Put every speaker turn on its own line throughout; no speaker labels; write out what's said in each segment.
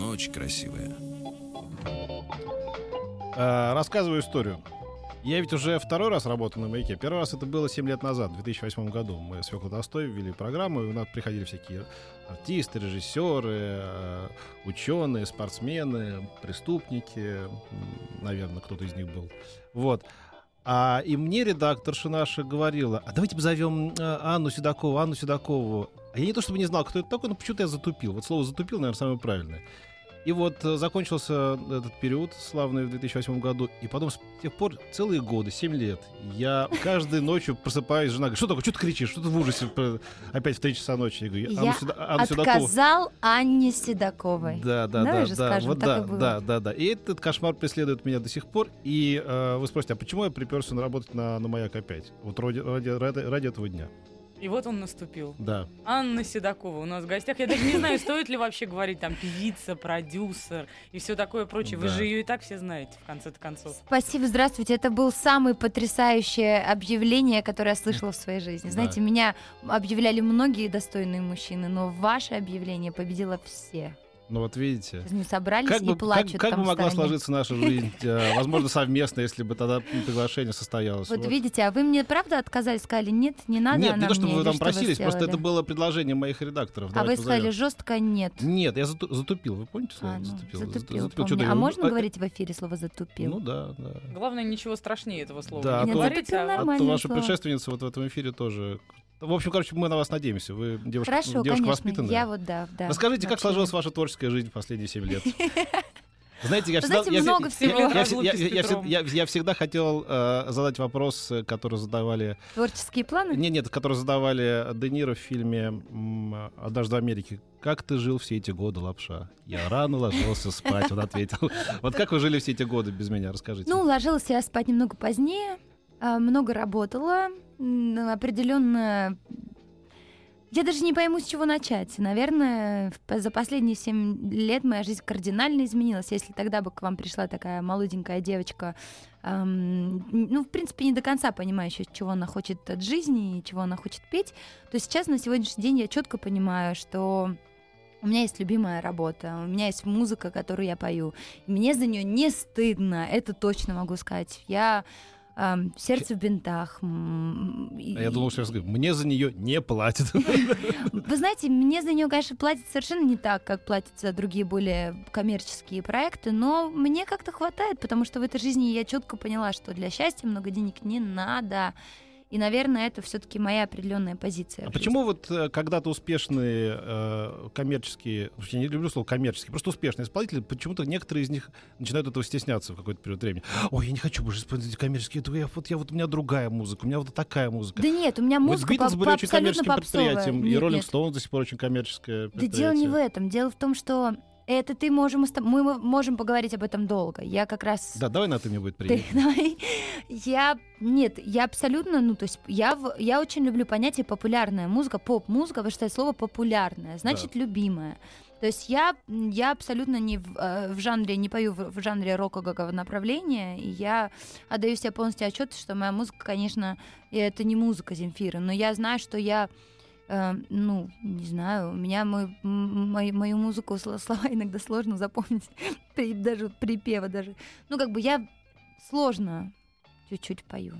Очень красивая.
Э, Рассказываю историю. Я ведь уже второй раз работаю на маяке. Первый раз это было 7 лет назад, в 2008 году. Мы с Фёклой Толстой ввели программу, и у нас приходили всякие артисты, режиссеры, ученые, спортсмены, преступники. Наверное, кто-то из них был. Вот. А, и мне редакторша наша говорила, а давайте позовем э, Анну Седокову, Анну Седокову. А я не то чтобы не знал, кто это такой, но почему-то я затупил. Вот слово «затупил», наверное, самое правильное. И вот э, закончился этот период славный в 2008 году, и потом с тех пор целые годы, 7 лет, я каждой ночью просыпаюсь, жена говорит, что такое, что ты кричишь, что ты в ужасе, опять в 3 часа ночи. Я говорю,
Я
«Анну Седо- Анну Седокову».
Отказал Анне Седоковой.
Да, да,
Давай
да,
же
да,
скажем,
вот да, да, да, да. И этот кошмар преследует меня до сих пор. И э, вы спросите, а почему я приперся на работать на, на маяк опять? Вот ради, ради, ради, ради этого дня.
И вот он наступил.
Да.
Анна Седокова у нас в гостях. Я даже не знаю, стоит ли вообще говорить там певица, продюсер и все такое прочее. Вы же ее и так все знаете, в конце концов.
Спасибо, здравствуйте. Это было самое потрясающее объявление, которое я слышала в своей жизни.
Да.
Знаете, меня объявляли многие достойные мужчины, но ваше объявление победило все.
Ну вот видите.
Не собрались
Как
и
бы,
плачут
как, как
там
бы могла
стороне.
сложиться наша жизнь, э, возможно, совместно, если бы тогда приглашение состоялось.
Вот
Вот.
видите, а вы мне правда отказали, сказали, нет, не надо
Нет,
она
не то, чтобы
мне,
вы там
что
просились, просто
сделали?
это было предложение моих редакторов.
А
Давайте
вы сказали
позовем.
жестко нет.
Нет, я зату- затупил, вы помните слово?
А, ну,
затупил.
затупил,
Затупил,
А можно
ну,
говорить в эфире слово затупил?
Ну да, да.
Главное, ничего страшнее этого слова
Да,
не
а то-
а-
А то ваша предшественница вот в этом эфире тоже. В общем, короче, мы на вас надеемся. Вы девушка,
Хорошо,
девушка
конечно.
воспитанная.
Я вот да, да.
Расскажите, как
вообще.
сложилась ваша творческая жизнь в последние 7 лет? Знаете, я всегда,
знаете,
я,
много
всегда-
всего.
я- я- я- я- я я- я всегда хотел э, задать вопрос, который задавали...
Творческие планы?
Нет, нет, который задавали Де Ниро в фильме «Однажды в Америке». Как ты жил все эти годы, лапша? Я рано ложился спать, он ответил. Вот как вы жили все эти годы без меня? Расскажите.
Ну, ложилась я спать немного позднее, много работала, определенно. Я даже не пойму, с чего начать. Наверное, за последние семь лет моя жизнь кардинально изменилась. Если тогда бы к вам пришла такая молоденькая девочка, н- ну, в принципе, не до конца понимающая, чего она хочет от жизни и чего она хочет петь, то сейчас, на сегодняшний день, я четко понимаю, что у меня есть любимая работа, у меня есть музыка, которую я пою. Мне за нее не стыдно, это точно могу сказать. Я ам, сердце в бинтах.
А я думал, что я мне за нее не платят.
Вы знаете, мне за нее, конечно, платят совершенно не так, как платят за другие более коммерческие проекты, но мне как-то хватает, потому что в этой жизни я четко поняла, что для счастья много денег не надо. И, наверное, это все-таки моя определенная позиция.
А почему вот э, когда-то успешные э, коммерческие, вообще не люблю слово коммерческие, просто успешные исполнители, почему-то некоторые из них начинают этого стесняться в какой-то период времени. Ой, я не хочу больше исполнять коммерческие, я, вот, я, вот у меня другая музыка, у меня вот такая музыка.
Да нет, у меня
Вот
музыка
Битлз
по-
были
по-
очень коммерческим
попсовая.
предприятием, и
Нет,
Роллинг
нет.
Стоунс до сих пор очень коммерческое
Да
предприятие.
дело не в этом. Дело в том, что это ты можем, мы мо- можем поговорить об этом долго. Я как раз...
Да, давай на ты мне будет
Ты-
приятно.
давай. Я нет, я абсолютно, ну то есть я я очень люблю понятие популярная музыка, поп-музыка, потому что это слово популярная, значит любимая. То есть я я абсолютно не в, э, в жанре не пою в, в жанре рокового направления, и я отдаю себе полностью отчет, что моя музыка, конечно, это не музыка Земфиры, но я знаю, что я э, ну, не знаю, у меня мой, м- мою, музыку сло- слова иногда сложно запомнить, даже припева даже. Ну, как бы я сложно чуть-чуть пою.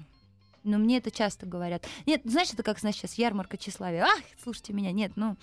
Но мне это часто говорят. Нет, знаешь, это как, значит, сейчас ярмарка тщеславия. Ах, слушайте меня. Нет, ну,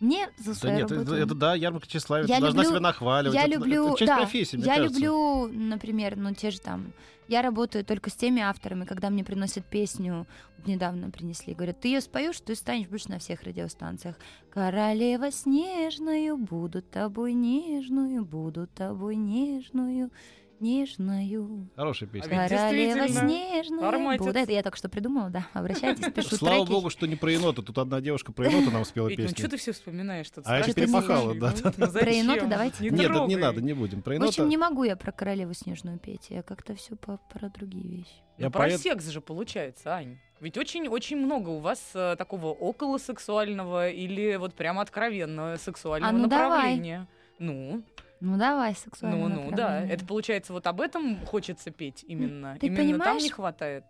мне за
Да
свою
нет,
работу...
это, это да, ярмарка тщеславия,
Я
ты должна
люблю-
себя нахваливать.
я
это-
люблю,
это часть
да,
профессии, мне
я
кажется.
люблю, например, ну те же там, я работаю только с теми авторами, когда мне приносят песню, вот недавно принесли, говорят, ты ее споешь, ты станешь больше на всех радиостанциях. Королева снежную, буду тобой нежную, буду тобой нежную. Снежною.
Хорошая
А
песня.
ведь
Королева снежная.
Арматец.
Вот это я только что придумала, да. Обращайтесь, пишу
Слава
треки.
богу, что не про енота. Тут одна девушка про енота нам спела
Ведь, ну
песню.
что ты все вспоминаешь? Тут
А я
Что-то
перепахала, да,
Ну,
Про енота давайте.
Не
Нет, не надо, не будем. Про
В
енота.
общем, не могу я про королеву снежную петь. Я как-то все по, про другие вещи.
Ну,
Я
про
поэт-
секс же получается, Ань. Ведь очень-очень много у вас э, такого около сексуального или вот прямо откровенного сексуального
А ну давай.
направления. Ну,
Ну давай, сексуальное
ну, ну, да. Это получается вот об этом хочется петь именно.
ты
именно там
понимаешь?
не хватает.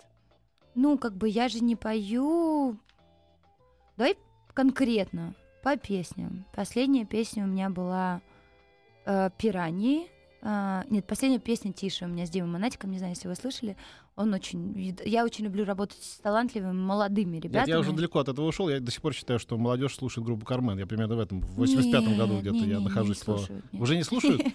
Ну, как бы я же не пою. Давай конкретно по песням. Последняя песня у меня была э, «Пираньи». А, нет, последняя песня «Тише» у меня с Димой Монатиком, не знаю, если вы слышали. Он очень... Я очень люблю работать с талантливыми, молодыми
Нет,
ребятами.
я уже далеко от этого ушел. Я до сих пор считаю, что молодежь слушает группу Кармен. Я примерно в этом, в 85-м году
Нет,
где-то
не,
я
не, не
нахожусь. по-
слушают, нет.
Уже не слушают?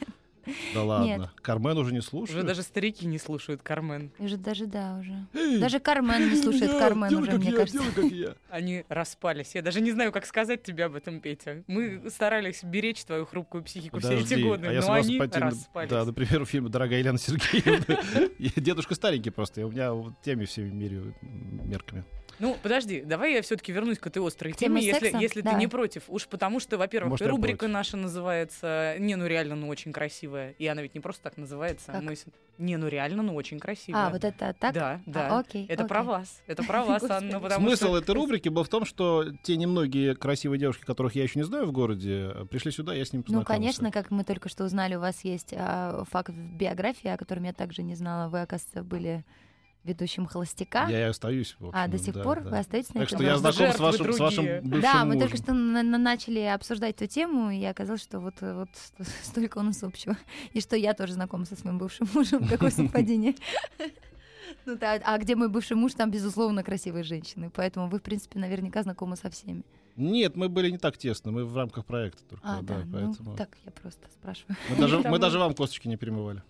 Да ладно.
Нет.
Кармен уже не
Уже
слушают?
даже старики не слушают Кармен.
Уже даже да, уже.
Эй,
Даже Кармен не слушает Кармен
делай,
уже,
как
мне
я,
кажется.
делай, как я.
Они распались. Я даже не знаю, как сказать тебе об этом, Петя. Мы старались беречь твою хрупкую психику все эти годы,
а я
но они распались.
Да, например, фильм «Дорогая Елена Сергеевна». Дедушка старенький просто. и У меня вот теми всеми мерками.
Ну, подожди, давай я все-таки вернусь к этой острой теме, если,
секса?
если ты
Давай.
не против. Уж потому что, во-первых,
Может,
рубрика
против.
наша называется «Не, ну реально, ну очень красивая». И она ведь не просто так называется.
Как?
Мы «Не, ну реально, ну очень красивая».
А, вот это так?
Да,
А,
да.
окей.
Это
окей.
про вас. Это про вас. Анна,
Смысл
что...
этой рубрики был в том, что те немногие красивые девушки, которых я еще не знаю в городе, пришли сюда, я с ними
Ну,
познакомился.
конечно, как мы только что узнали, у вас есть а, факт в биографии, о котором я также не знала. Вы, оказывается, были ведущим холостяка.
Я и остаюсь, в общем,
а, до сих
да,
пор
да.
вы остаетесь на
Так
этом
что я знаком с вашим, с вашим бывшим
Да, мы
мужем.
только что на- на- начали обсуждать эту тему, и оказалось, что вот, вот столько у нас общего. И что я тоже знакома со своим бывшим мужем. Какое совпадение. Ну да, а где мой бывший муж, там, безусловно, красивые женщины. Поэтому вы, в принципе, наверняка знакомы со всеми.
Нет, мы были не так тесно, мы в рамках проекта только,
А, да,
да,
ну,
поэтому...
так я просто спрашиваю.
Мы даже, мы даже вам косточки не перемывали.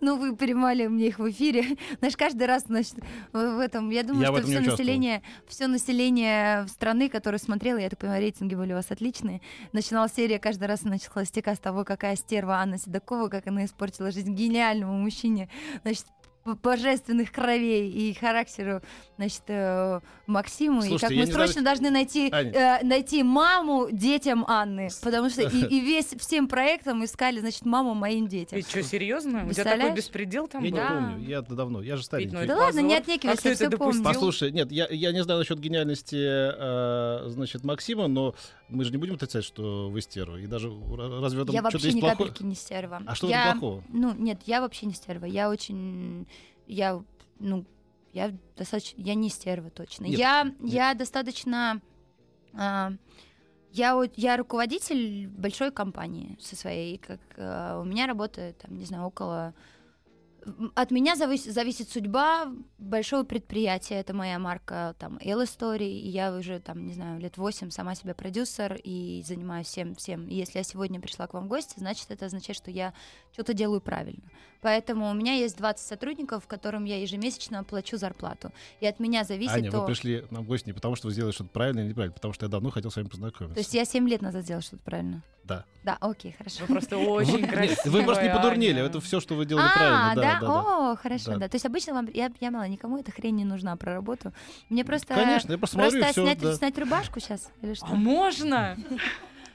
Ну, вы перемали мне их в эфире. Знаешь, каждый раз, значит, в этом... Я думаю,
Я
что все население, все население страны, которое смотрело, я так понимаю, рейтинги были у вас отличные, начинала серия каждый раз, значит, холостяка с того, какая стерва Анна Седокова, как она испортила жизнь гениальному мужчине, значит, божественных кровей и характеру, значит, э, Максиму, и
Слушайте,
как
я
мы
не
срочно
знаю-
должны найти,
Аня.
э, найти маму детям Анны, потому что и, и весь всем проектом искали, значит, маму моим детям.
Ведь что, серьезно? У тебя такой беспредел там
Я
был?
не
Да.
помню, я давно, я же старенький.
ну
Да ладно, не отнекивайся,
А
я всё помню.
Послушай, нет, я, я не знаю насчет гениальности, э, значит, Максима, но мы же не будем отрицать, что вы стерва. И даже разве в этом
Я вообще ни
плохое?
капельки не стерва.
А что
я,
плохого?
Ну, нет, я вообще не стерва. Я очень... Я, ну, я достаточно... Я не стерва точно.
Нет,
я,
нет.
я достаточно... а, я, я руководитель большой компании со своей, как а, у меня работает, там, не знаю, около... От меня завис- зависит судьба большого предприятия. Это моя марка, там, L Story. И я уже, там, не знаю, лет 8 сама себе продюсер и занимаюсь всем, всем. И если я сегодня пришла к вам в гости, значит, это означает, что я что-то делаю правильно. Поэтому у меня есть 20 сотрудников, которым я ежемесячно плачу зарплату. И от меня зависит
Аня,
то...
вы пришли нам в гости не потому, что вы сделали что-то правильно или неправильно, потому что я давно хотел с вами познакомиться.
То есть я 7 лет назад сделала что-то правильно?
Да.
Да, окей, хорошо.
Вы просто очень
Нет,
красивая,
Вы просто не подурнели,
Аня.
это все, что вы делали
а,
правильно.
да?
Да, да, да.
О, хорошо,
Да.
да. То есть обычно вам... Я, я мало, никому эта хрень не нужна про работу. Мне просто...
Конечно, я просто
Просто
все.
снять, снять рубашку сейчас? Или что?
А можно?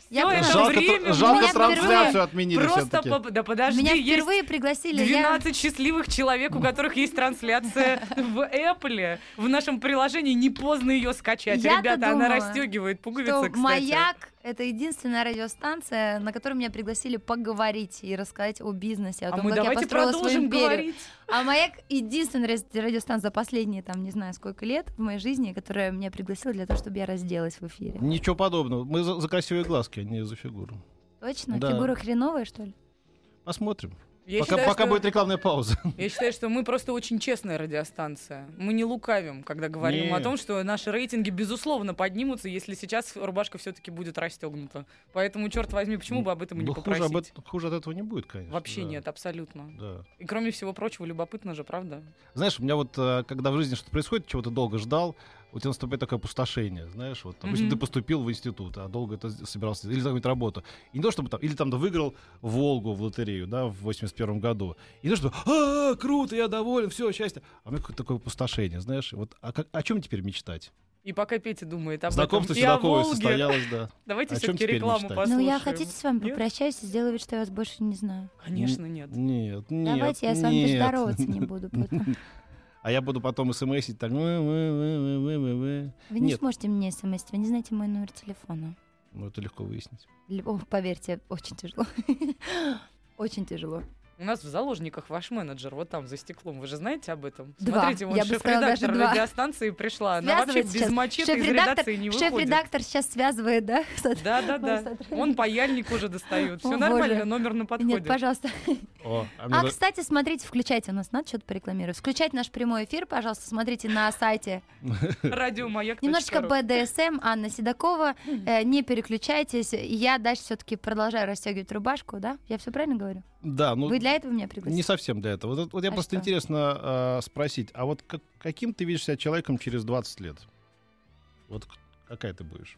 Я
это
просто-
Жалко,
время
жалко
меня
трансляцию
впервые
отменили
Просто, по- да подожди,
Меня
есть
впервые пригласили. я-
12 счастливых человек, у которых есть трансляция в Apple. В нашем приложении не поздно ее скачать.
Я-то
Ребята, она
думала,
расстегивает пуговицы, кстати.
«Маяк» — это единственная радиостанция, на которой меня пригласили поговорить и рассказать о бизнесе, о
А
том,
мы
как я
давайте
построила свою
продолжим
империю.
говорить.
А «Маяк» — единственная радиостанция за последние, там, не знаю, сколько лет в моей жизни, которая меня пригласила для того, чтобы я разделась в эфире.
Ничего подобного. Мы за, за красивые глазки, а не за фигуру.
Точно?
Да.
Фигура хреновая, что ли?
Посмотрим.
Я
пока
считаю,
пока
что-
будет рекламная пауза.
Я считаю, что мы просто очень честная радиостанция. Мы не лукавим, когда говорим
Не.
о том, что наши рейтинги, безусловно, поднимутся, если сейчас рубашка все-таки будет расстегнута. Поэтому, черт возьми, почему бы об этом и не
Ну, хуже,
попросить?
об этом- хуже от этого не будет, конечно.
Вообще
да.
нет, абсолютно.
Да.
И кроме всего прочего, любопытно же, правда?
Знаешь, у меня вот, э, когда в жизни что-то происходит, чего-то долго ждал, у тебя наступает такое опустошение, знаешь, вот, допустим,
Мгм.
ты поступил в институт, а долго это собирался, или какую-то работу. И не то, чтобы там, или там ты выиграл Волгу в лотерею, да, в 81 году. И не то, что, а, круто, я доволен, все, счастье. А у меня какое-то такое опустошение, знаешь, вот, а как- о чем теперь мечтать?
И пока Петя думает об
Знакомство
этом, и о
Седоковой
Волге,
состоялось, да.
давайте
О чем
все-таки рекламу
мечтать?
послушаем.
Ну, я хотите с вами
Нет?
попрощаюсь и сделаю вид, что я вас больше не знаю.
Конечно, нет.
Нет, нет,
Давайте я с вами
нет.
здороваться не буду потом.
А я буду потом смсить так. «Вы, вы, вы, вы, вы, вы, вы».
Вы не сможете мне смс, вы не знаете мой номер телефона.
Ну, это легко выяснить.
О, поверьте, очень тяжело. Очень тяжело.
У нас в заложниках ваш менеджер, вот там, за стеклом. Вы же знаете об этом?
Два.
Смотрите, вон
Я бы сказала, даже
шеф-редактор
два.
радиостанции пришла. Она вообще
Связывает
без
сейчас.
мачете из редакции не выходит.
Шеф-редактор сейчас связывает, да? с-
Да-да-да.
сотрудник.
Он паяльник уже достает. Все нормально, номер на подходе.
Нет, пожалуйста.
О, а
А, кстати, смотрите, включайте, у нас надо что-то порекламировать. Включайте наш прямой эфир, пожалуйста, смотрите на сайте.
Радиомаяк.
Немножечко БДСМ, Анна Седокова. Э, не переключайтесь. Я дальше все-таки продолжаю расстегивать рубашку, да? Я все правильно говорю?
Да, ну,
Вы для этого меня
не
пригласили?
совсем для этого. Вот, вот я
А
просто
что?
интересно э, спросить, а вот как- каким ты видишь себя человеком через 20 лет? Вот какая ты будешь?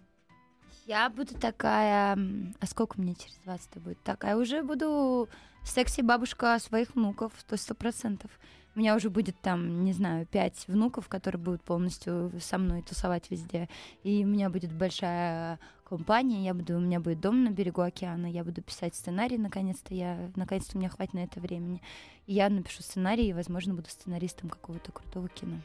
Я буду такая... А сколько мне через 20 будет? Такая уже буду секси-бабушка своих внуков, то сто процентов. У меня уже будет там, не знаю, пять внуков, которые будут полностью со мной тусовать везде. И у меня будет большая компания, я буду, у меня будет дом на берегу океана, я буду писать сценарий, наконец-то я, наконец-то у меня хватит на это времени. И я напишу сценарий, и, возможно, буду сценаристом какого-то крутого кино.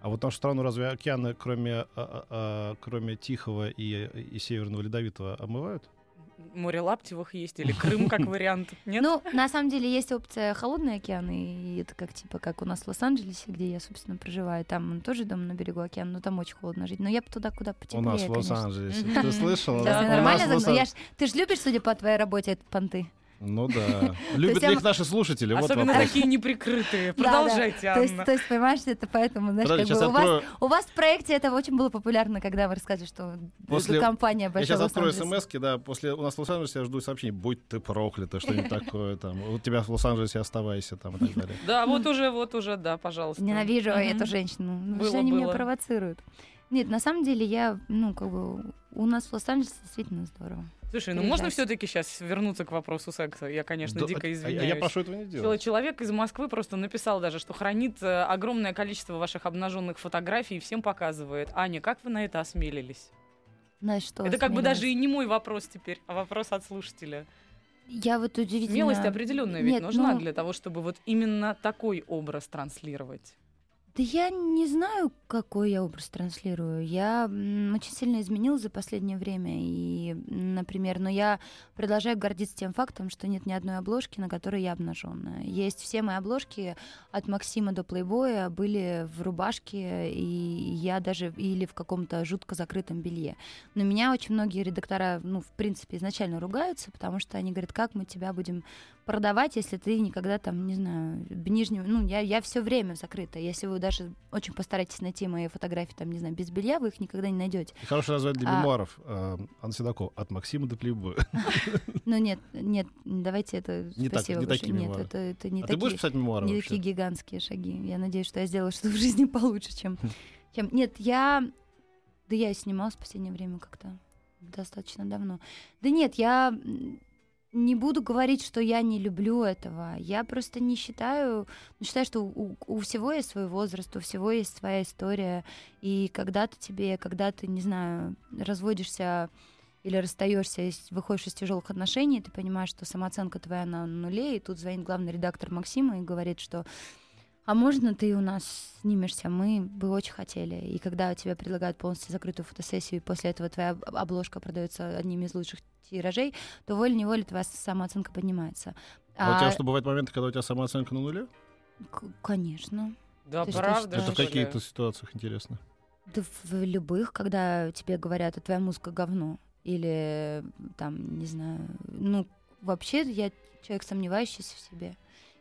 А вот нашу страну разве океаны, кроме, а, а, а, кроме Тихого и, и Северного Ледовитого, омывают?
Море Лаптевых есть, или Крым как вариант. Нет?
Ну, на самом деле есть опция холодный океан, и это как типа как у нас в Лос-Анджелесе, где я, собственно, проживаю. Там тоже дом на берегу океана, но там очень холодно жить. Но я бы туда куда
У
потеплее,
нас в. Лос-Анджелесе. Ты слышала?
Да,
У
нормально Я Ты же любишь, судя по твоей работе, этот понты?
Ну да. Любят
я
их наши слушатели? Вот
Особенно такие неприкрытые. Продолжайте,
То есть,
Анна.
то есть, понимаешь, это поэтому, знаешь, у вас, в проекте это очень было популярно, когда вы рассказывали, что
После-
компания
Я
большая
сейчас открою смс да, после у нас в Лос-Анджелесе я жду сообщений, будь ты проклята, что-нибудь такое там. У тебя в Лос-Анджелесе оставайся там и так далее.
Да, вот уже, вот уже, да, пожалуйста.
Ненавижу эту женщину. Ну,
Было,
что они меня провоцируют? Нет, на самом деле я, ну, как бы, у нас в Лос-Анджелесе действительно здорово.
Слушай, ну можно все-таки сейчас вернуться к вопросу секса? Я, конечно,
Да,
дико извиняюсь.
А я прошу этого не делать.
Человек из Москвы просто написал даже, что хранит э, огромное количество ваших обнаженных фотографий и всем показывает. Аня, как вы на это осмелились?
Знаешь что?
это как бы
осмелилась?
даже и не мой вопрос теперь, а вопрос от слушателя.
Я вот удивительно...
Смелость определенная ведь
Нет,
нужна
ну,
для того, чтобы вот именно такой образ транслировать.
Да я не знаю, какой я образ транслирую. Я очень сильно изменилась за последнее время. И, например, но я продолжаю гордиться тем фактом, что нет ни одной обложки, на которой я обнаженная. Есть все мои обложки от Максима до Плейбоя были в рубашке, и я даже или в каком-то жутко закрытом белье. Но меня очень многие редактора, ну, в принципе, изначально ругаются, потому что они говорят, как мы тебя будем продавать, если ты никогда там, не знаю, в нижнем... Ну, я, я все время закрыта. Если вы даже очень постараетесь найти мои фотографии, там, не знаю, без белья, вы их никогда не найдете.
Хорошее название для
А-
мемуаров. э, Анна Седокова. От Максима до Плейбоя.
Ну, нет, нет, давайте это...
Не так-
спасибо
не
большое.
такие
Нет, это, это не
А ты
такие...
будешь писать мемуары
не
вообще?
такие гигантские шаги. Я надеюсь, что я сделаю что-то в жизни получше, чем... чем... Нет, я... Да я и снималась в последнее время как-то достаточно давно. Да нет, я не буду говорить, что я не люблю этого. Я просто не считаю... ну, считаю, что у, у всего есть свой возраст, у всего есть своя история. И когда-то тебе, когда ты, не знаю, разводишься или расстаешься, выходишь из тяжелых отношений, ты понимаешь, что самооценка твоя на нуле, и тут звонит главный редактор Максима и говорит, что а можно ты у нас снимешься? Мы бы очень хотели. И когда тебе предлагают полностью закрытую фотосессию, и после этого твоя об- обложка продается одними из лучших тиражей, то волей-неволей твоя самооценка поднимается.
А у тебя что, бывают моменты, когда у тебя самооценка на нуле?
к- Конечно.
Да,
Ты что,
правда.
Да,
Это в
что
каких-то ситуациях интересно.
Да в любых, когда тебе говорят, а твоя музыка говно. Или там, не знаю, ну, вообще я человек, сомневающийся в себе.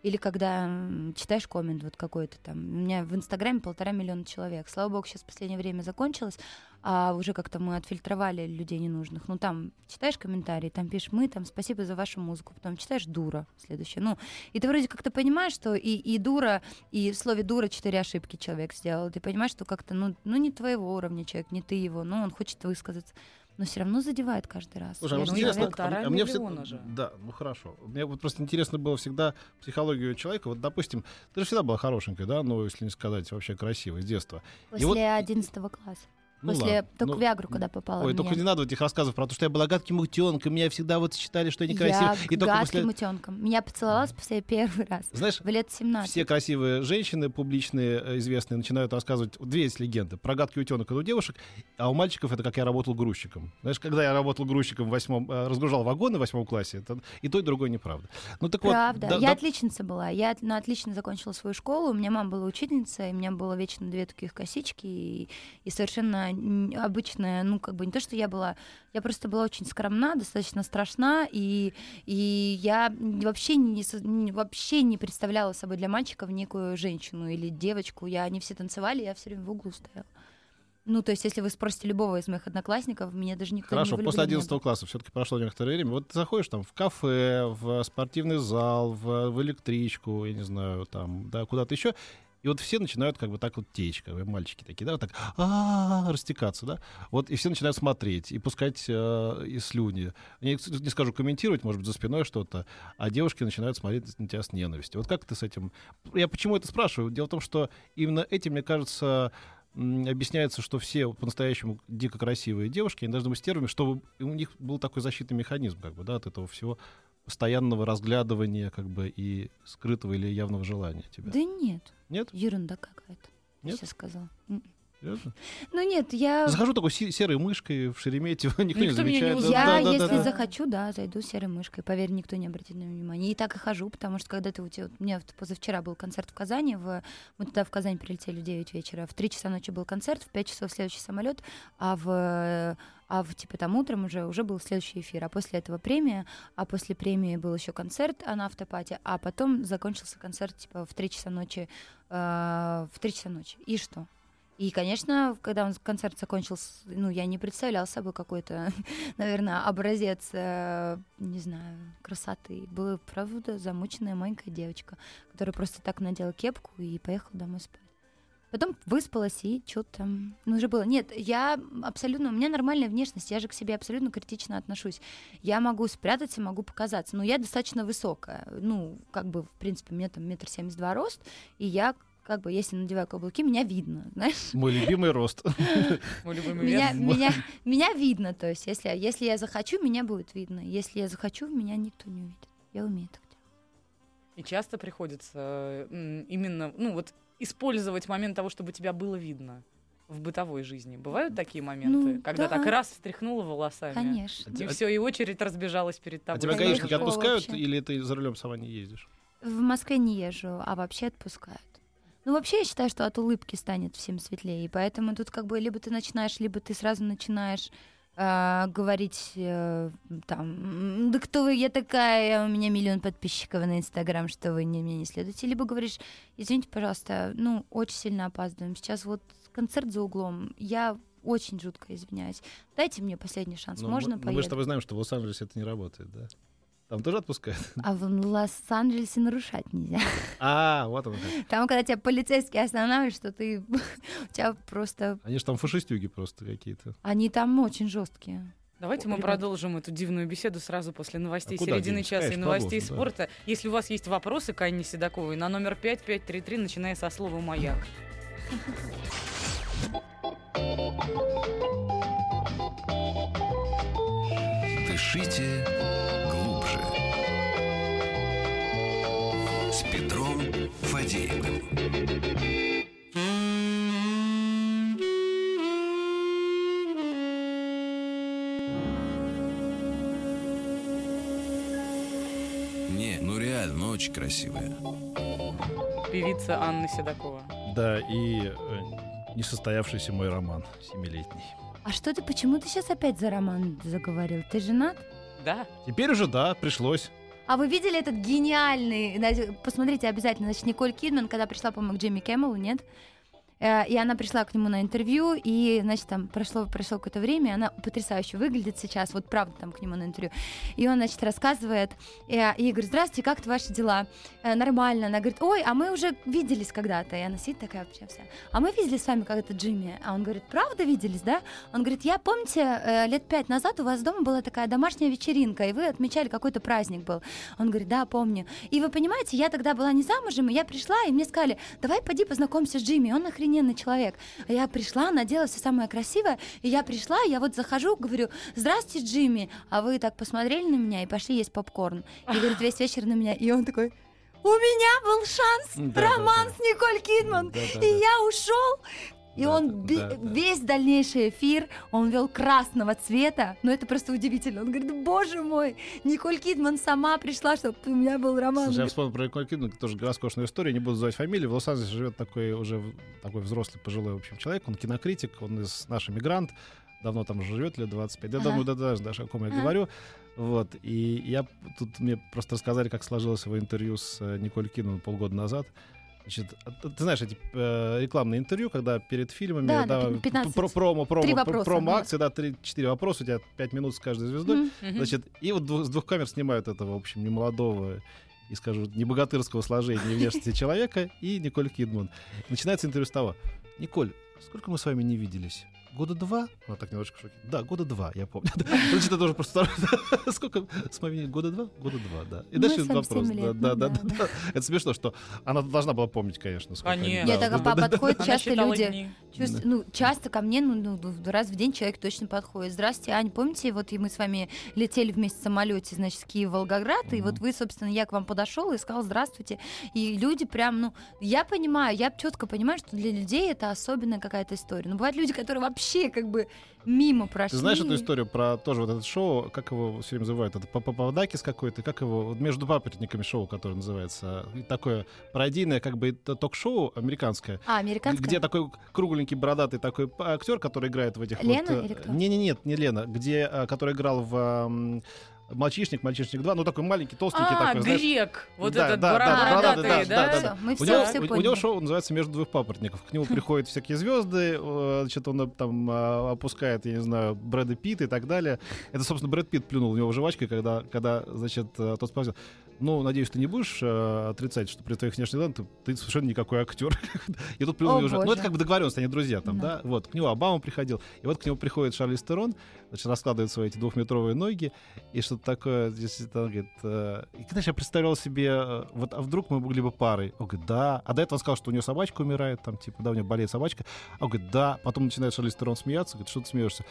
Или когда читаешь коммент вот какой-то там. У меня в Инстаграме полтора миллиона человек. Слава богу, сейчас в последнее время закончилось, а уже как-то мы отфильтровали людей ненужных. Ну там читаешь комментарии, там пишешь мы, там спасибо за вашу музыку, потом читаешь дура следующее. Ну, и ты вроде как-то понимаешь, что и, и дура, и в слове дура четыре ошибки человек сделал. Ты понимаешь, что как-то, ну, ну не твоего уровня человек, не ты его, ну он хочет высказаться. Но все равно задевает каждый раз.
Слушай, а
человек-
интересно,
полтора
а мне
миллиона же.
Да, ну хорошо. Мне вот просто интересно было всегда психологию человека. Вот, допустим, ты же всегда была хорошенькая, да, ну, если не сказать, вообще красивой с детства.
После
вот-
11 класса.
Ну,
После
ладно.
только
Ну,
в Виагру, когда попала.
Ой,
в
только не надо вот этих рассказов про то, что я была гадким утенком, меня всегда вот считали, что я некрасивая.
Я
И только
гадким
после...
утенком. Меня поцеловалась после первый раз.
Знаешь,
В лет 17.
все красивые женщины, публичные, э, известные, начинают рассказывать. Две есть легенды. Про гадкий утенок это у девушек, а у мальчиков это как я работал грузчиком. Знаешь, когда я работал грузчиком в восьмом, э, разгружал вагоны в восьмом классе, это и то, и другое неправда. Ну так
Правда.
вот. да-
я
да-
отличница была. Я ну, отлично закончила свою школу. У меня мама была учительница, и у меня было вечно две таких косички. И, и совершенно обычная, ну, как бы не то, что я была... Я просто была очень скромна, достаточно страшна, и, и я вообще не, вообще не представляла собой для мальчиков некую женщину или девочку. Я, они все танцевали, я все время в углу стояла. Ну, то есть, если вы спросите любого из моих одноклассников, меня даже никто
Хорошо,
не
после
влюблен не
11 класса все-таки прошло некоторое время. Вот ты заходишь там в кафе, в спортивный зал, в, в электричку, я не знаю, там, да, куда-то еще. И вот все начинают как бы так вот течь, как бы мальчики такие, да, вот так а растекаться, да. Вот и все начинают смотреть и пускать э, и слюни. Я не скажу комментировать, может быть, за спиной что-то, а девушки начинают смотреть на тебя с ненавистью. Вот как ты с этим... Я почему это спрашиваю? Дело в том, что именно этим, мне кажется, объясняется, что все по-настоящему дико красивые девушки, они должны быть стервами, чтобы у них был такой защитный механизм, как бы, да, от этого всего постоянного разглядывания, как бы, и скрытого или явного желания тебя.
Да нет,
Нет?
ерунда какая-то.
Нет?
Сейчас сказала.
Серьезно?
Ну нет, я...
Захожу такой се- серой мышкой в Шереметьево, никто, не
Никто не
замечает.
узнает.
Я,
Да, да,
если
да, да.
захочу, да, зайду серой мышкой. Поверь, никто не обратит на меня внимания. И так и хожу, потому что когда ты у тебя... У меня позавчера был концерт в Казани. В... Мы туда в Казань прилетели в 9 вечера. В 3 часа ночи был концерт, в 5 часов следующий самолет, а в а в типа там утром уже уже был следующий эфир, а после этого премия, а после премии был еще концерт а на автопате, а потом закончился концерт типа в 3 часа ночи, э, в 3 часа ночи. И что? И, конечно, когда он концерт закончился, ну, я не представляла собой какой-то, наверное, образец, э, не знаю, красоты. Была, правда, замученная маленькая девочка, которая просто так надела кепку и поехала домой спать. Потом выспалась и что-то там... Ну, уже было... Нет, я абсолютно... У меня нормальная внешность, я же к себе абсолютно критично отношусь. Я могу спрятаться, могу показаться, но я достаточно высокая. Ну, как бы, в принципе, у меня там метр семьдесят два рост, и я как бы, если надеваю каблуки, меня видно, знаешь?
Мой любимый рост.
Мой любимый
Меня, меня, меня видно, то есть, если, если я захочу, меня будет видно. Если я захочу, меня никто не увидит. Я умею так делать.
И часто приходится именно, ну вот, использовать момент того, чтобы тебя было видно в бытовой жизни. Бывают такие моменты,
Ну,
когда
да.
так раз встряхнула волосами.
Конечно.
И все, и очередь разбежалась перед
А
тобой.
тебя
Конечно.
гаишники отпускают,
Вообще.
или ты за рулем сама не ездишь?
В Москве не езжу, а вообще отпускают. Ну, вообще, я считаю, что от улыбки станет всем светлее. И поэтому тут как бы либо ты начинаешь, либо ты сразу начинаешь а, говорить э, там, «М, да кто вы, я такая, у меня миллион подписчиков на Инстаграм, что вы не, мне не следуете. Либо говоришь, извините, пожалуйста, ну, очень сильно опаздываем. Сейчас вот концерт за углом, я очень жутко извиняюсь. Дайте мне последний шанс,
Ну,
можно
мы, мы же с
поеду?
тобой знаем, что в Лос-Анджелесе это не работает, да? Там тоже отпускают?
А в Лос-Анджелесе нарушать нельзя.
А, вот оно как.
Там, когда тебя полицейские останавливают, что ты... У тебя просто...
Они же там фашистюги просто какие-то.
Они там очень жесткие.
Давайте мы
Ребят.
продолжим эту дивную беседу сразу после новостей
А
середины часа и
Конечно,
новостей
продолжим, да.
спорта. Если у вас есть вопросы к Анне Седоковой, на номер 5533, начиная со слова «Маяк».
Дышите Петром Фадеевым. Не, ну реально, ну очень красивая.
Певица Анна Седокова.
Да, и э, несостоявшийся мой роман семилетний.
А что ты, почему ты сейчас опять за роман заговорил? Ты женат?
Да,
Теперь уже да, пришлось.
А вы видели этот гениальный, посмотрите обязательно, значит, Николь Кидман, когда пришла, по-моему, к Джимми Кэмелу, нет? Э, И она пришла к нему на интервью, и, значит, там прошло, прошло какое-то время, и она потрясающе выглядит сейчас, вот правда там к нему на интервью. И он, значит, рассказывает, и, и говорит, здравствуйте, как ваши дела? «Э, Нормально. Она говорит, ой, а мы уже виделись когда-то. И она сидит такая вообще вся. А мы виделись с вами когда-то, Джимми. А он говорит, правда виделись, да? Он говорит, я, помните, э, лет пять назад у вас дома была такая домашняя вечеринка, и вы отмечали какой-то праздник был. Он говорит, да, помню. И вы понимаете, я тогда была не замужем, и я пришла, и мне сказали, давай пойди познакомься с Джимми, он охрененный человек. Я пришла, надела все самое красивое, и я пришла, я вот захожу, говорю, здравствуйте, Джимми, а вы так посмотрели на меня и пошли есть попкорн. И говорит, весь вечер на меня, и он такой, у меня был шанс,
Да, да,
роман
да.
с Николь Кидман,
Да, да,
и
да.
я ушел. И
Да,
он
да, да,
весь дальнейший эфир, он вел красного цвета, но это просто удивительно. Он говорит, боже мой, Николь Кидман сама пришла, чтобы у меня был роман.
Слушай, я вспомнил про Николь Кидман, тоже роскошная история, не буду называть фамилию. В Лос-Анджелесе живет такой уже такой взрослый, пожилой, в общем, человек. Он кинокритик, он из наш иммигрант, давно там уже живет, лет 25. Я
Ага.
думаю, да, даже, даже о ком я
Ага.
говорю. Вот, и я тут мне просто рассказали, как сложилось его интервью с э, Николь Кидман полгода назад. Значит, а ты знаешь, эти э, рекламные интервью, когда перед фильмами,
Да, да, пи- 15.
про- промо, промо,
Три
про-
вопроса,
промо-акции, да, 3-4 вопроса, у тебя 5 минут с каждой звездой.
Мгм.
Значит, и вот двух- с двух камер снимают этого, в общем, немолодого и, скажу, не богатырского сложения и внешности человека и Николь Кидман. Начинается интервью с того. Николь, сколько мы с вами не виделись? Года два? Она так немножко в шоке. Да, года два, я помню. Значит, это уже просто... Сколько с вами? Года два? Года два, да. И
Ну,
дальше вопрос. Да, да,
ну
да,
да,
да. Это смешно, что она должна была помнить, конечно. сколько
Нет, так подходит, часто люди... Ну, часто ко мне, ну, ну, раз в день человек точно подходит. Здравствуйте, Ань, помните, вот и мы с вами летели вместе в самолете, значит, с Киева в Волгоград, и вот вы, собственно, я к вам подошел и сказал здравствуйте. И люди прям, ну, я понимаю, я четко понимаю, что для людей это особенная какая-то история. Но бывают люди, которые вообще как бы мимо прошли.
Ты знаешь эту историю про тоже вот это шоу, как его все время называют? Это Пападакис какой-то, как его, между папоротниками шоу, которое называется. Такое пародийное как бы ток-шоу американское,
А, американская?
где такой кругленький, бородатый такой актер, который играет в этих
Лена
вот... э,
или кто?
Не-не, нет, не Лена, где, э, который играл в Мальчишник, мальчишник 2, ну такой маленький, толстенький
А,
такой, знаешь.
грек. Вот
Да,
этот
да, да,
бородатый,
бородатый, да,
да?
да,
Всё, мы
У
все,
него,
все
у- у него шоу называется «Между двух папоротников». К нему приходят всякие звезды, значит, он э, там э, опускает, я не знаю, Брэда Питта и так далее. Это, собственно, Брэд Питт плюнул в него жвачкой, когда, когда значит, э, тот спросил, ну, надеюсь, ты не будешь э, отрицать, что при твоих внешних данных ты, ты совершенно никакой актер. И тут плюнул жвачкой. Ну, это как бы договоренность, они друзья там,
Да.
да? Вот, к нему Обама приходил, и вот к нему приходит Шарли Стерон, значит, раскладывает свои эти двухметровые ноги, и что-то такое, здесь это, он говорит, э, и знаешь, я представлял себе, э, вот, а вдруг мы были бы парой? Он говорит, да. А до этого он сказал, что у нее собачка умирает, там, типа, да, у нее болеет собачка. А он говорит, да. Потом начинает Шарли Стерон смеяться, говорит, что ты смеешься?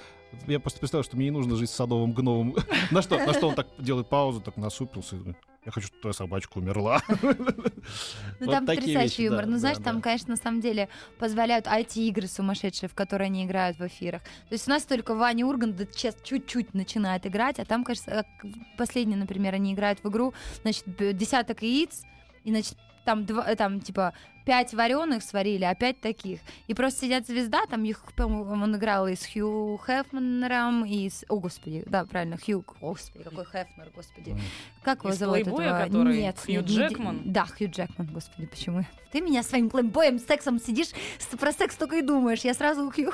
Я просто представляю, что мне не нужно жить с садовым гномом. На что, на что он так делает паузу, так насупился, и говорит, я хочу, чтобы твоя собачка умерла.
Ну,
Вот
там потрясающий
вещи,
юмор.
да,
ну, знаешь,
да.
там, конечно, на самом деле позволяют IT-игры сумасшедшие, в которые они играют в эфирах. То есть у нас только Ваня Ургант да, чес- чуть-чуть начинает играть, а там, кажется, как последний, например, они играют в игру, значит, десяток яиц, и, значит, там, два, э, там, типа, пять вареных сварили, а пять таких. И просто сидят звезда, там их, по-моему, он играл и с Хью Хефнером, и с... О, господи, да, правильно, Хью... Господи, какой Хефнер, господи. Как его
Из
зовут
«Плейбоя»,
этого?
который
Нет,
Хью
нет, не-
Джекман?
Да, Хью Джекман, господи, почему? Ты меня своим плейбоем, сексом сидишь, про секс только и думаешь. Я сразу Хью...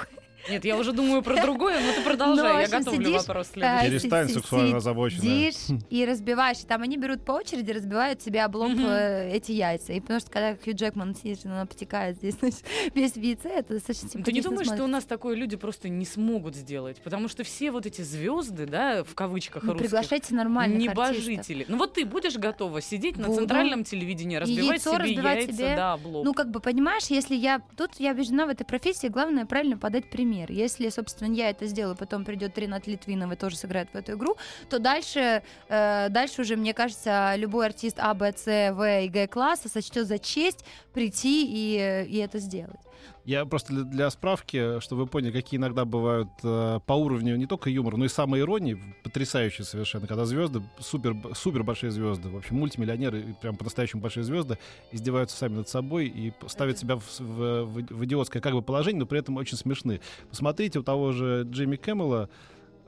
Нет, я уже думаю про другое, но ты
Ну,
продолжай, я
общем,
готовлю
сидишь,
вопрос
э,
следующий.
Перестань сексуально озабоченная.
Сидишь и разбиваешь. И там они берут по очереди, разбивают себе об лоб
Мгм.
э, эти яйца. И потому что когда Хью Джекман сидит, он обтекает здесь значит, весь в яйце, это достаточно
Ты не
симпатично
думаешь, что у нас такое люди просто не смогут сделать? Потому что все вот эти звезды, да, в кавычках
Ну,
русских,
приглашайте нормальных артистов.
небожители. Ну вот ты будешь готова сидеть на центральном телевидении, разбивать
яйцо
себе
разбивать
яйца,
себе.
да, об лоб.
Ну, как бы, понимаешь, если я... Тут я убеждена в этой профессии, главное правильно подать пример. Если, собственно, я это сделаю, потом придет Ренат Литвинов и тоже сыграет в эту игру, то дальше, э, дальше уже, мне кажется, любой артист А, Б, С, В и Г класса сочтет за честь прийти и, и это сделать.
Я просто для, для справки, чтобы вы поняли, какие иногда бывают э, по уровню не только юмора, но и самой иронии, потрясающие совершенно, когда звезды, супер, супер большие звезды, в общем, мультимиллионеры, и прям по-настоящему большие звезды, издеваются сами над собой и ставят себя в, в- в- в идиотское как бы положение, но при этом очень смешны. Посмотрите, у того же Джимми Кэммела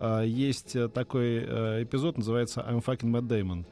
э, есть э, такой э, эпизод, называется «I'm fucking Matt Damon».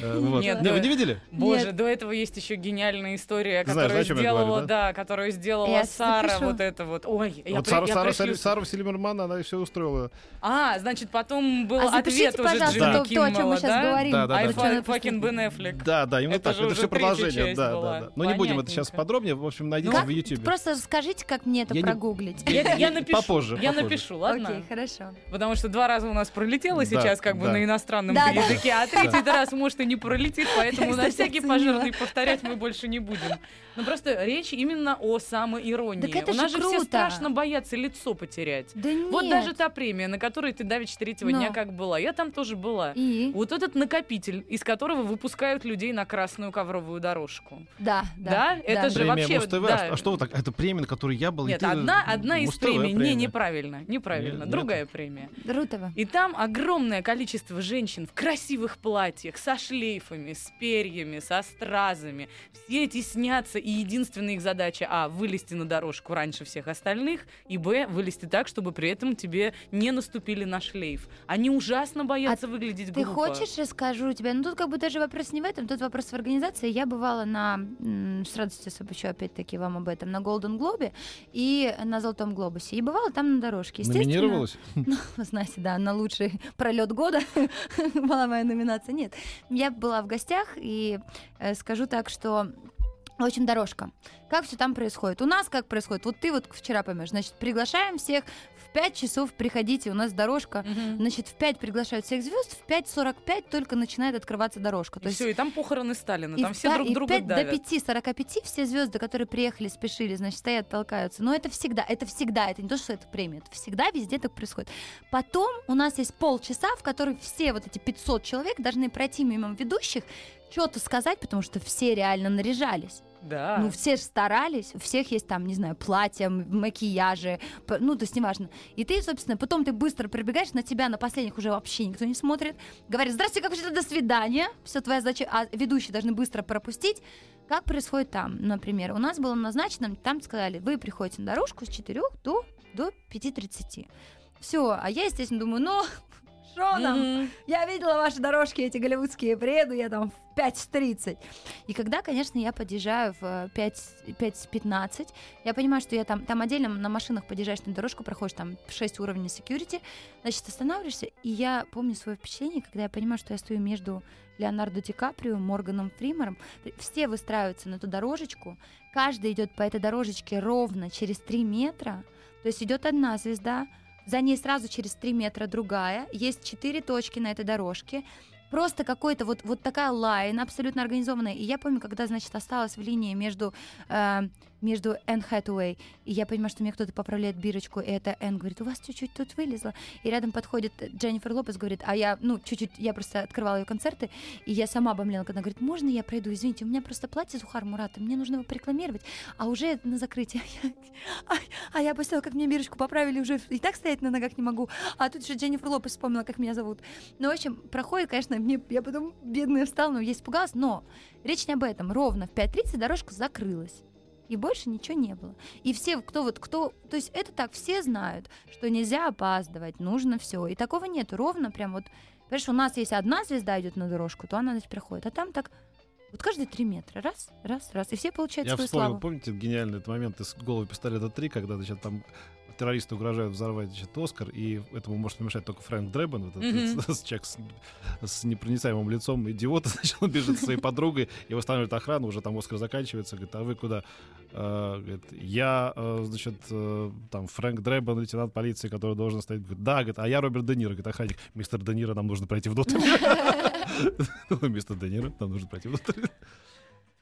Э, вот.
Нет,
Не, Вы
да.
не видели?
Боже,
Нет.
до этого есть еще гениальная история,
Знаешь,
которую
да, я
сделала,
говорю,
да? которую сделала
Я
Сара,
запишу.
вот это вот. Ой, я,
Вот
при-
Сара,
я
Сара,
пришлю-
Сара Сильверман, она все устроила.
А, значит, потом был
А
ответ уже
пожалуйста,
Джимми
то, то, о чем мы
Киммела,
сейчас
да?
говорим.
Да, да,
I
да.
Написано.
Ben Affleck.
Да, да, именно
Это
так.
же
Это все продолжение.
часть
Да,
была.
да, да. Но не будем это сейчас подробнее. В общем, найдите
Как?
в Ютубе.
Просто расскажите, как мне это
Я не-
прогуглить.
Я, я напишу.
Попозже,
Я
попозже.
напишу, ладно?
Окей, хорошо.
Потому что два раза у нас пролетело
Да,
сейчас как бы
да.
на иностранном
Да, да.
языке, а третий раз может и не пролетит, поэтому на всякий пожарный повторять мы больше не будем. Но просто речь именно о самоиронии.
Так это
у нас
же
же все
круто.
страшно боятся лицо потерять.
Да нет.
Вот даже та премия, на которой ты давеча третьего
Но.
дня как была, я там тоже была.
И?
Вот этот накопитель, из которого выпускают людей на красную ковровую дорожку.
Да,
Да?
да.
Это
да.
же
Премия
вообще,
Муз-ТВ.
да.
А что- А что вы так? Это премия, на которой я был. и
Нет,
ты-
одна, одна из премий. Не, неправильно. Неправильно.
Нет,
Другая
нет.
премия.
Рутова.
И там огромное количество женщин в красивых платьях, со шлейфами, с перьями, со стразами. Все эти снятся, и единственная их задача, а, вылезти на дорожку раньше всех остальных, и, б, вылезти так, чтобы при этом тебе не наступили на шлейф. Они ужасно боятся выглядеть
А Ты
глупо.
хочешь, расскажу тебе? Ну, тут как бы даже вопрос не в этом, тут вопрос в организации. Я бывала на, с радостью сообщу опять-таки вам об этом, на Голден Глобе и на Золотом Глобусе. И бывала там на дорожке.
Номинировалась?
Ну, знаете, да, на лучший пролет года была моя номинация. Нет, я была в гостях и э, скажу так, что общем, дорожка. Как все там происходит? У нас как происходит? Вот ты вот вчера поймешь. Значит, приглашаем всех в 5 часов приходите, у нас дорожка.
Мгм.
Значит, в 5 приглашают всех звезд, в 5.45 только начинает открываться дорожка.
И все, и там похороны Сталина,
и
там все
та-
друг
и
друга
5
давят.
до 5.45 все звезды, которые приехали, спешили, значит, стоят, толкаются. Но это всегда, это всегда, это не то, что это премия, это всегда везде так происходит. Потом у нас есть полчаса, в который все вот эти 500 человек должны пройти мимо ведущих, что-то сказать, потому что все реально наряжались.
Да.
Ну, все же старались, у всех есть там, не знаю, платья, макияжи, ну, то есть неважно. И ты, собственно, потом ты быстро прибегаешь, на тебя на последних уже вообще никто не смотрит. Говорит, здравствуйте, как до свидания. Все, твоя задача, а ведущие должны быстро пропустить. Как происходит там, например? У нас было назначено, там сказали, вы приходите на дорожку с 4 до, до 5.30. Все, а я, естественно, думаю, ну, нам?
Мгм.
Я видела ваши дорожки эти голливудские, приеду я там в 5.30. И когда, конечно, я подъезжаю в 5, 5.15, я понимаю, что я там, там отдельно на машинах подъезжаешь на дорожку, проходишь там 6 уровней security, значит, останавливаешься, и я помню свое впечатление, когда я понимаю, что я стою между Леонардо Ди Каприо, Морганом Фримером, все выстраиваются на эту дорожечку, каждый идет по этой дорожечке ровно через 3 метра, то есть идет одна звезда, за ней сразу через 3 метра другая, есть 4 точки на этой дорожке, просто какой-то вот, вот такая лайн абсолютно организованная. И я помню, когда, значит, осталась в линии между, э, между Энн Хэтэуэй, и я понимаю, что мне кто-то поправляет бирочку, и это Энн говорит, у вас чуть-чуть тут вылезло. И рядом подходит Дженнифер Лопес, говорит, а я, ну, чуть-чуть, я просто открывала ее концерты, и я сама обомлела, когда она говорит, можно я пройду, извините, у меня просто платье Зухар Мурата, мне нужно его порекламировать, а уже на закрытие. А, а я после того, как мне бирочку поправили, уже и так стоять на ногах не могу, а тут еще Дженнифер Лопес вспомнила, как меня зовут. Ну, в общем, проходит, конечно, мне, я потом бедная встала, но я испугалась, но речь не об этом. Ровно в 5.30 дорожка закрылась. И больше ничего не было. И все, кто вот, кто... То есть это так, все знают, что нельзя опаздывать, нужно все. И такого нет. Ровно прям вот... Понимаешь, у нас если одна звезда идет на дорожку, то она, значит, проходит. А там так вот каждые три метра. Раз, раз, раз. И все получают
Я
свою
вспомнил,
славу.
помните гениальный этот момент из головы пистолета 3, когда значит, там террористы угрожают взорвать значит, Оскар, и этому может помешать только Фрэнк Дрэббен, вот этот с- человек с, с непроницаемым лицом идиота, значит, он бежит со своей подругой, его останавливает охрана, уже там Оскар заканчивается, говорит, а вы куда? Э, говорит, я, э, значит, э, там, Фрэнк Дрэббен, лейтенант полиции, который должен стоять. Говорит, да, говорит, а я Роберт Де Ниро, говорит, охранник, мистер Де Ниро, нам нужно пройти внутрь. Мистер Де Ниро, нам нужно пройти внутрь.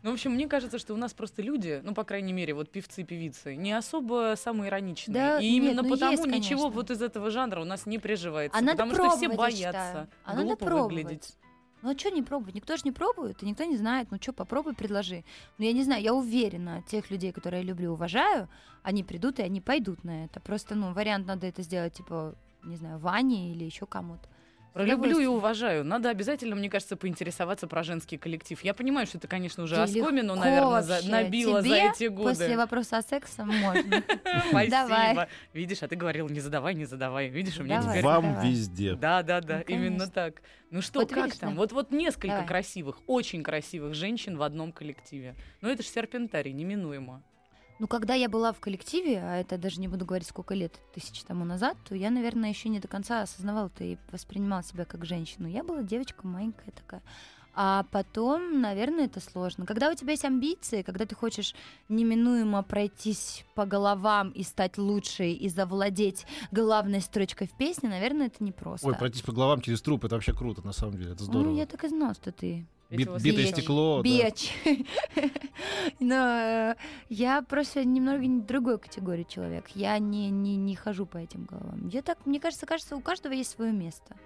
Ну, в общем, мне кажется, что у нас просто люди, ну, по крайней мере, вот певцы и певицы, не особо самоироничные.
Да,
и
нет,
именно
ну,
потому
есть,
ничего
конечно.
вот из этого жанра у нас не приживается.
А надо
потому что все боятся.
А надо
глупо
пробовать.
выглядеть.
Ну а что не пробовать? Никто же не пробует, и никто не знает. Ну что, попробуй, предложи. Ну я не знаю, я уверена, тех людей, которые я люблю, уважаю, они придут и они пойдут на это. Просто, ну, вариант надо это сделать, типа, не знаю, Ване или еще кому-то.
Про люблю и уважаю. Надо обязательно, мне кажется, поинтересоваться про женский коллектив. Я понимаю, что это, конечно, уже
Да
оскомину, наверное, за- набило за
Тебе
эти годы.
После вопроса о сексе можно.
Спасибо.
Давай.
Видишь, а ты говорил, не задавай, не задавай. Видишь, у меня теперь...
Вам везде.
Да, да, да,
Ну,
именно так. Ну что, как там? Вот, вот несколько красивых, очень красивых женщин в одном коллективе. Ну это же серпентарий, неминуемо.
Ну, когда я была в коллективе, а это даже не буду говорить, сколько лет, тысяч тому назад, то я, наверное, еще не до конца осознавала-то и воспринимала себя как женщину. Я была девочка маленькая такая. А потом, наверное, это сложно. Когда у тебя есть амбиции, когда ты хочешь неминуемо пройтись по головам и стать лучшей, и завладеть главной строчкой в песне, наверное, это непросто.
Ой, пройтись по головам через труп, это вообще круто, на самом деле, это здорово.
Ну, я так и знала, что ты
Вас
битое стекло, да.
Бич. Но э, я просто немного не другой категории человек. Я не, не, не хожу по этим головам. Я так, мне кажется, кажется, у каждого есть свое место.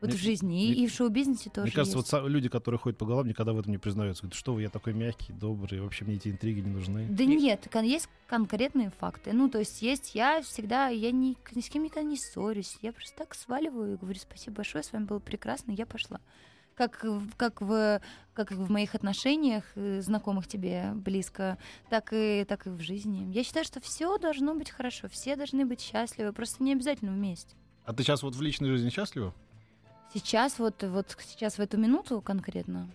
Вот
Мне-
в жизни. И,
мне-
и в шоу-бизнесе тоже
Мне кажется,
есть.
вот люди, которые ходят по головам, никогда в этом не признаются. Говорят, что вы, я такой мягкий, добрый, вообще мне эти интриги не нужны.
Да нет, кон- есть конкретные факты. Ну, то есть есть я всегда, я ни, ни с кем никогда не ссорюсь. Я просто так сваливаю и говорю, спасибо большое, с вами было прекрасно, я пошла. Как, как, в, как в моих отношениях, э, знакомых тебе близко, так и, так и в жизни. Я считаю, что все должно быть хорошо, все должны быть счастливы, просто не обязательно вместе.
А ты сейчас вот в личной жизни счастлива?
Сейчас, вот, вот сейчас в эту минуту конкретно,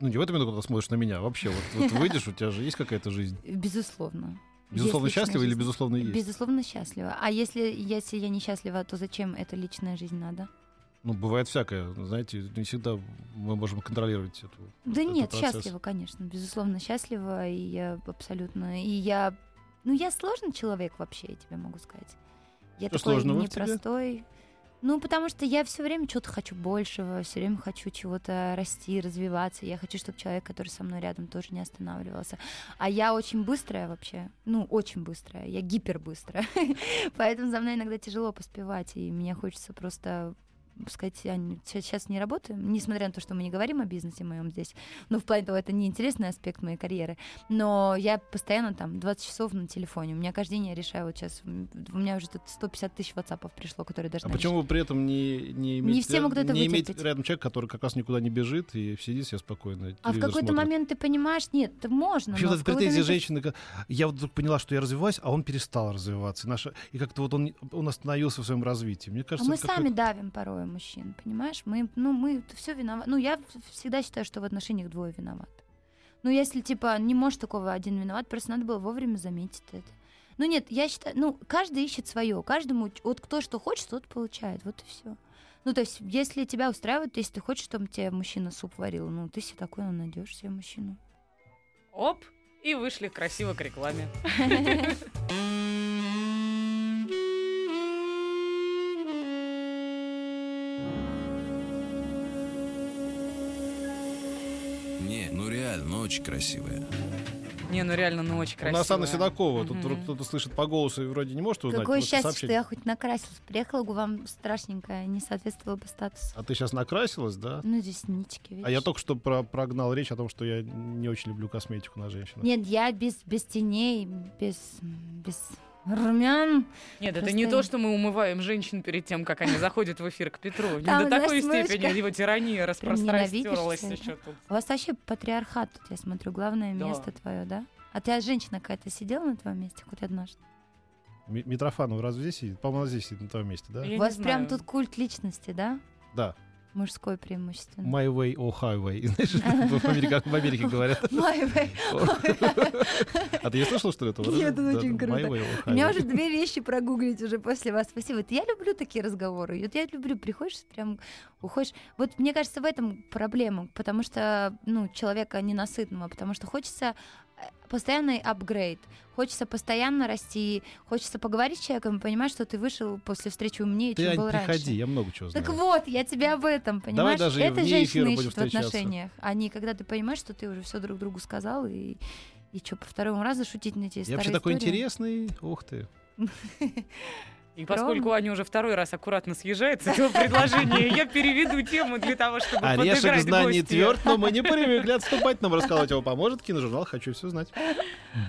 Ну, не в эту минуту, когда смотришь на меня, вообще. Вот, вот выйдешь, у тебя же есть какая-то жизнь.
безусловно.
Безусловно
Есть
счастлива или безусловно есть?
Безусловно счастлива. А если, если я несчастлива, то зачем эта личная жизнь надо?
Ну, бывает всякое. Знаете, не всегда мы можем контролировать эту.
Да
этот
нет,
процесс.
счастлива, конечно, безусловно счастлива, и я абсолютно, и я, ну я сложный человек вообще, я тебе могу сказать. Я
Что
такой
сложного
непростой. Ну, потому что я все время чего-то хочу большего, все время хочу чего-то расти, развиваться. Я хочу, чтобы человек, который со мной рядом, тоже не останавливался. А я очень быстрая вообще. Ну, очень быстрая. Я гипербыстрая. Поэтому за мной иногда тяжело поспевать. И мне хочется просто сказать, Ань, сейчас не работаем, несмотря на то, что мы не говорим о бизнесе моем здесь, ну, в плане того, это не интересный аспект моей карьеры, но я постоянно там 20 часов на телефоне, у меня каждый день я решаю, вот сейчас, у меня уже тут 150 тысяч ватсапов пришло, которые
А
должны
почему вы при этом не, не иметь,
Не все могут это
не иметь рядом человека, который как раз никуда не бежит и сидит себе спокойно?
А в какой-то момент ты понимаешь, нет, можно.
Вообще,
но
вот претензия женщины, я вот вдруг поняла, что я развиваюсь, а он перестал развиваться. И, наша, и как-то вот он, он остановился в своем развитии. Мне
А
кажется,
мы
это
сами давим порой мужчин, понимаешь? Мы, ну, мы все виноваты. Ну, я всегда считаю, что в отношениях двое виноваты. Ну, если, типа, не может такого один виноват, просто надо было вовремя заметить это. Ну, нет, я считаю, ну, каждый ищет свое, каждому, вот кто что хочет, тот получает, вот и все. Ну, то есть, если тебя устраивает, если ты хочешь, чтобы тебе мужчина суп варил, ну, ты себе такой найдешь себе мужчину.
Оп, и вышли красиво к рекламе.
очень красивая.
Не, ну реально, ну очень
У
красиво.
нас Анна Седокова. Тут
Мгм.
вдруг кто-то слышит по голосу и вроде не может узнать.
Какое счастье,
сообщение.
что я хоть накрасилась. Приехала бы вам страшненькая, не соответствовала бы статусу.
А ты сейчас накрасилась, да?
Ну, реснички, видишь.
А я только что про- прогнал речь о том, что я не очень люблю косметику на женщинах.
Нет, я без, без теней, без, без румян.
Нет, это
Просто-
не то, что мы умываем женщин перед тем, как они заходят в эфир к Петру. Не
Там,
до такой
знаешь,
степени
смычка.
его тирания распространилась еще тут.
У вас вообще патриархат тут, я смотрю, главное
Да.
место твое, да? А ты женщина какая-то сидела на твоем месте хоть однажды?
Ми- Митрофанова разве здесь сидит? По-моему, здесь сидит на твоем месте, да?
Я
У вас
не
прям
знаю.
тут культ личности, да?
Да.
Мужской преимущественно.
My way or highway. Знаешь, в Америке, в Америке говорят.
My way.
А ты не слышал, что это?
Нет, это очень круто. У меня
highway.
уже две вещи прогуглить уже после вас. Спасибо. Вот Я люблю такие разговоры. Вот я люблю, приходишь, прям уходишь. Вот мне кажется, в этом проблема, потому что, ну, человека ненасытного, потому что хочется постоянный апгрейд, хочется постоянно расти, хочется поговорить с человеком и понимать, что ты вышел после встречи умнее,
Ты,
чем
Ань,
был
приходи,
раньше.
я много чего знаю.
Так вот, я тебя об этом, понимаешь?
даже
Это женщины ищут в отношениях. Они, когда ты понимаешь, что ты уже все друг другу сказал, и, и что, по второму разу шутить на эти
Я
старые
вообще такой
истории?
интересный. Ух ты.
И поскольку Аня уже второй раз аккуратно съезжает с этого предложения, я переведу тему для того, чтобы
Орешек
подыграть
знаний тверд, но мы не привыкли отступать. Нам рассказать его поможет киножурнал «Хочу все знать».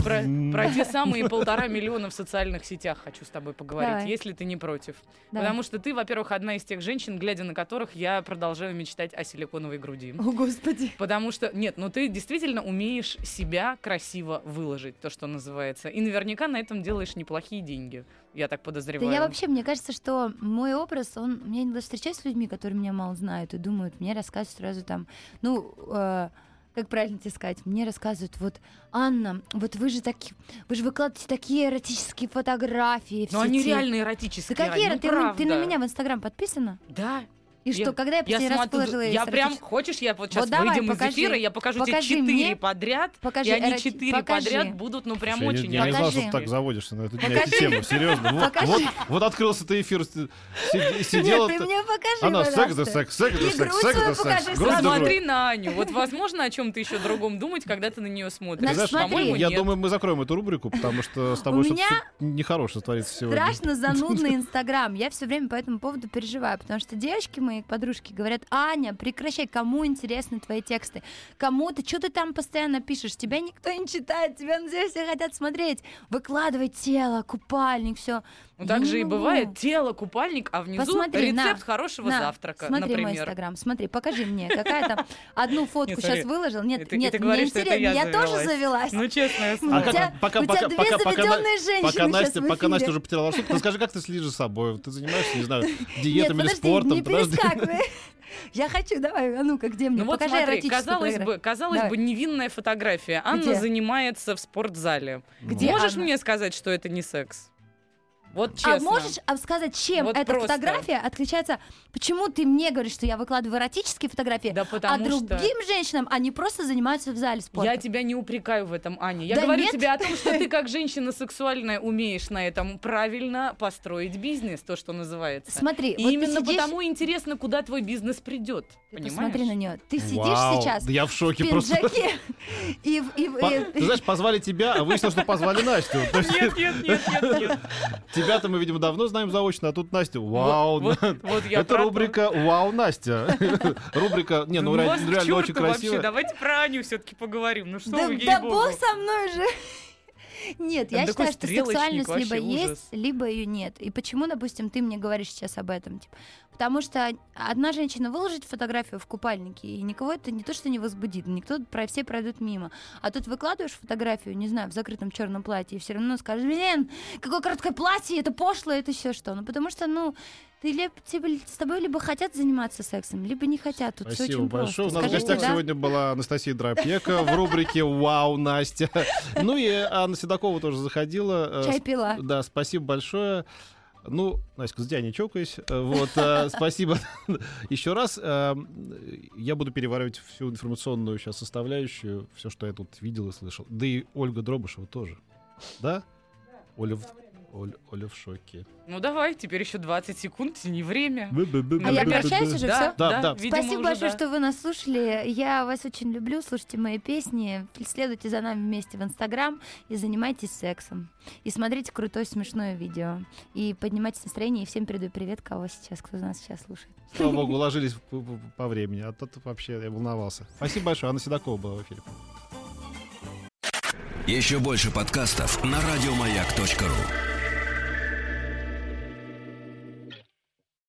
Про, про те самые полтора миллиона в социальных сетях хочу с тобой поговорить,
Давай.
если ты не против.
Давай.
Потому что ты, во-первых, одна из тех женщин, глядя на которых я продолжаю мечтать о силиконовой груди.
О, господи.
Потому что, нет, ну ты действительно умеешь себя красиво выложить, то, что называется. И наверняка на этом делаешь неплохие деньги, я так
Да
подозреваю.
я вообще, мне кажется, что мой образ, он... Я иногда встречаюсь с людьми, которые меня мало знают и думают, мне рассказывают сразу там, ну, э, как правильно тебе сказать, мне рассказывают, вот, Анна, вот вы же такие, вы же выкладываете такие эротические фотографии
Но они
сети».
реально
Да
эротические.
какие?
Ань, ну
ты, на- ты на меня в Инстаграм подписана?
Да.
И
Я-
что, когда я
Я
последний раз
смотрю,
положила
я прям, хочешь, я вот сейчас
Вот давай,
выйдем
покажи.
из эфира, я покажу
Покажи
тебе четыре подряд,
Покажи
и они четыре подряд будут, ну прям
Слушай,
очень
я, я не знал, что ты так заводишься на эту, на
Покажи.
эту тему, серьезно. Вот,
Покажи.
вот, вот открылся ты эфир, си- си- сидела...
Нет, ты мне покажи,
Она секс, да секс, секс, да секс, секс, да секс.
Посмотри на Аню. Вот возможно о чем-то еще другом думать, когда ты на нее смотришь.
Знаешь,
смотри.
По-моему,
Я думаю, мы закроем эту рубрику, потому что с тобой что-то нехорошее творится сегодня.
Страшно занудный Инстаграм. Я все время по этому поводу переживаю, потому что девочки мои, подружки, говорят, Аня, прекращай, кому интересны твои тексты? Кому ты, что ты там постоянно пишешь? Тебя никто не читает, тебя на все хотят смотреть. Выкладывай тело, купальник, все.
Ну, так же и бывает. Тело, купальник, а внизу
Посмотри, на,
рецепт хорошего
На,
завтрака,
смотри мой
например.
Инстаграм, смотри, покажи мне, какая там одну фотку
смотри,
сейчас выложил. Нет, нет, мне интересно,
я
я тоже
завелась. Ну,
У
слово.
А пока-
у тебя
пока-
две
пока- пока
заведенные женщины
Пока
сейчас
Настя, уже потеряла рассудок, ты скажи, как ты следишь за собой? Ты занимаешься, не знаю, диетами или
подожди,
спортом?
не
Подожди.
Перескакивай. Я хочу, давай, а ну-ка, где мне?
Ну вот
Покажи
смотри, казалось бы, казалось
Давай.
бы, невинная фотография. Анна
Где?
занимается в спортзале.
Где
Можешь
Анна?
мне сказать, что это не секс? Вот честно.
А можешь а, сказать, чем
Вот
эта
просто.
фотография отличается? Почему ты мне говоришь, что я выкладываю эротические фотографии,
Да
а
потому что...
другим женщинам они просто занимаются в зале спорта?
Я тебя не упрекаю в этом, Аня. Я
Да
говорю
нет.
тебе о том, что ты как женщина сексуальная умеешь на этом правильно построить бизнес, то, что называется.
Смотри,
И
вот
именно
ты сидишь,
потому интересно, куда твой бизнес придет.
ты
Понимаешь?
посмотри на нее. Ты сидишь
Вау,
сейчас
я в
в
шоке просто.
пиджаке и, в- и, в-
По-
и-
Ты знаешь, позвали тебя, а выяснилось, что позвали Настю.
Нет, нет, нет, нет, нет.
Тебя-то мы, видимо, давно знаем заочно, а тут Настя. Вау,
Вот, вот, вот я
Это рубрика «Вау, Настя». Рубрика, не, ну
Ну
реально
чёрту
очень
вообще.
красиво.
Давайте про Аню все-таки поговорим. Ну что
Да,
вы,
да
ей-богу.
бог со мной же. Нет,
Там
я считаю, что сексуальность либо
ужас.
есть, либо ее нет. И почему, допустим, ты мне говоришь сейчас об этом? Типа, потому что одна женщина выложит фотографию в купальнике, и никого это не то, что не возбудит, никто про все пройдут мимо. А тут выкладываешь фотографию, не знаю, в закрытом черном платье, и все равно скажешь, блин, какое короткое платье, это пошло, это все что. Ну, потому что, ну, ты либо, тебе- с тобой либо хотят заниматься сексом, либо не хотят. Тут
Спасибо
очень
большое. У
просто.
нас в гостях
да?
сегодня была Анастасия Дропека в рубрике «Вау, Настя». Ну и Анна Седокова тоже заходила. Э,
Чай пила.
Да, спасибо большое. Ну, Настя, за тебя не чокаюсь. Э, Вот, э, спасибо еще раз. Э, Я буду переваривать всю информационную сейчас составляющую, все, что я тут видел и слышал. Да и Ольга Дробышева тоже. Да? Оля Оль- Оля в шоке.
Ну давай, теперь еще 20 секунд, не время.
А я прощаюсь уже,
да,
все?
Да, да.
видимо,
Спасибо большое,
да.
что вы нас слушали. Я вас очень люблю. Слушайте мои песни. Следуйте за нами вместе в Инстаграм и занимайтесь сексом. И смотрите крутое смешное видео. И поднимайте настроение. И всем передаю привет, кого сейчас, кто нас сейчас слушает.
Слава богу, уложились по, времени, а то вообще я волновался. Спасибо большое. Анна Седокова была в эфире.
Еще больше подкастов на радиомаяк.ру.